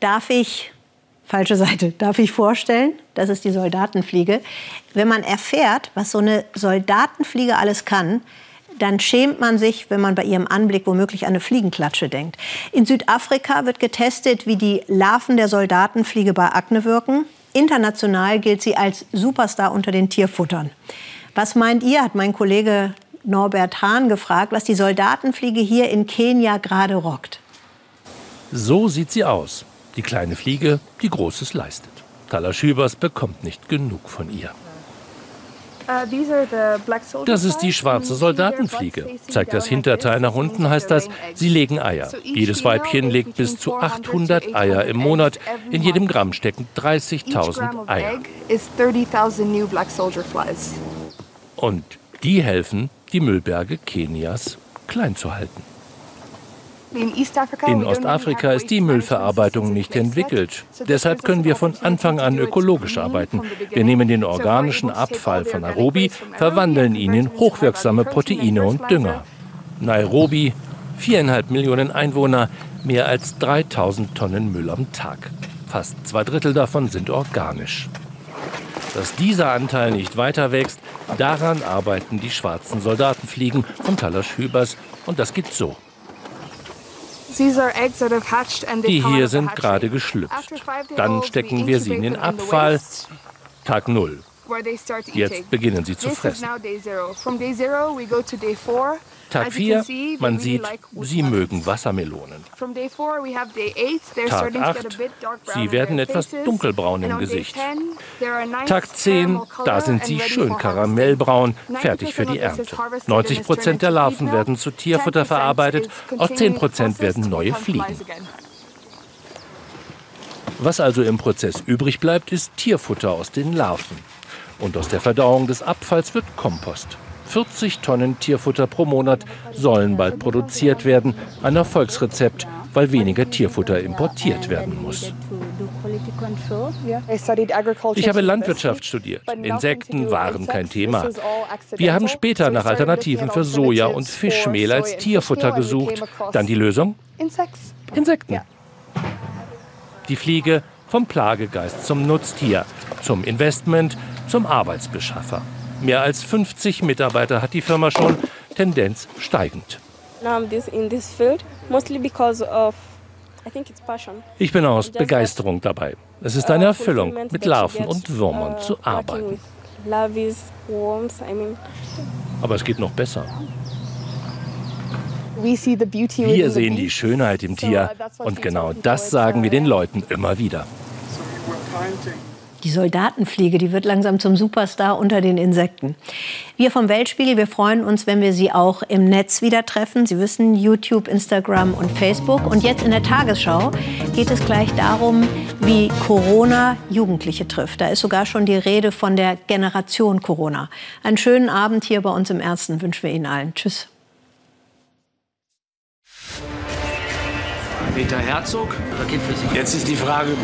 darf ich falsche Seite, darf ich vorstellen. Das ist die Soldatenfliege. Wenn man erfährt, was so eine Soldatenfliege alles kann, dann schämt man sich, wenn man bei ihrem Anblick womöglich an eine Fliegenklatsche denkt. In Südafrika wird getestet, wie die Larven der Soldatenfliege bei Akne wirken. International gilt sie als Superstar unter den Tierfuttern. Was meint ihr, hat mein Kollege Norbert Hahn gefragt, was die Soldatenfliege hier in Kenia gerade rockt. So sieht sie aus. Die kleine Fliege, die Großes leistet. Tala Schübers bekommt nicht genug von ihr. Uh, das ist die schwarze Soldatenfliege. Zeigt das Hinterteil nach unten, heißt das, sie legen Eier. Jedes Weibchen legt bis zu 800 Eier im Monat. In jedem Gramm stecken 30.000 Eier. Und die helfen, die Müllberge Kenias klein zu halten. In Ostafrika ist die Müllverarbeitung nicht entwickelt. Deshalb können wir von Anfang an ökologisch arbeiten. Wir nehmen den organischen Abfall von Nairobi, verwandeln ihn in hochwirksame Proteine und Dünger. Nairobi, viereinhalb Millionen Einwohner, mehr als 3000 Tonnen Müll am Tag. Fast zwei Drittel davon sind organisch. Dass dieser Anteil nicht weiter wächst, daran arbeiten die schwarzen Soldatenfliegen von Talasch Hübers. Und das geht so. Die hier sind gerade geschlüpft. Dann stecken wir sie in den Abfall. Tag 0. Jetzt beginnen sie zu fressen. Tag 4, man sieht, sie mögen Wassermelonen. Tag 8, sie werden etwas dunkelbraun im Gesicht. Tag 10, da sind sie schön karamellbraun, fertig für die Ernte. 90 Prozent der Larven werden zu Tierfutter verarbeitet, aus 10 Prozent werden neue Fliegen. Was also im Prozess übrig bleibt, ist Tierfutter aus den Larven. Und aus der Verdauung des Abfalls wird Kompost. 40 Tonnen Tierfutter pro Monat sollen bald produziert werden. Ein Erfolgsrezept, weil weniger Tierfutter importiert werden muss. Ich habe Landwirtschaft studiert. Insekten waren kein Thema. Wir haben später nach Alternativen für Soja und Fischmehl als Tierfutter gesucht. Dann die Lösung? Insekten. Die Fliege vom Plagegeist zum Nutztier, zum Investment, zum Arbeitsbeschaffer. Mehr als 50 Mitarbeiter hat die Firma schon, Tendenz steigend. Ich bin aus Begeisterung dabei. Es ist eine Erfüllung, mit Larven und Würmern uh, zu arbeiten. Aber es geht noch besser. Wir sehen die Schönheit im Tier und genau das sagen wir den Leuten immer wieder. Die Soldatenfliege, die wird langsam zum Superstar unter den Insekten. Wir vom Weltspiegel, wir freuen uns, wenn wir Sie auch im Netz wieder treffen. Sie wissen, YouTube, Instagram und Facebook. Und jetzt in der Tagesschau geht es gleich darum, wie Corona Jugendliche trifft. Da ist sogar schon die Rede von der Generation Corona. Einen schönen Abend hier bei uns im Ersten wünschen wir Ihnen allen. Tschüss. Peter Herzog. Jetzt ist die Frage,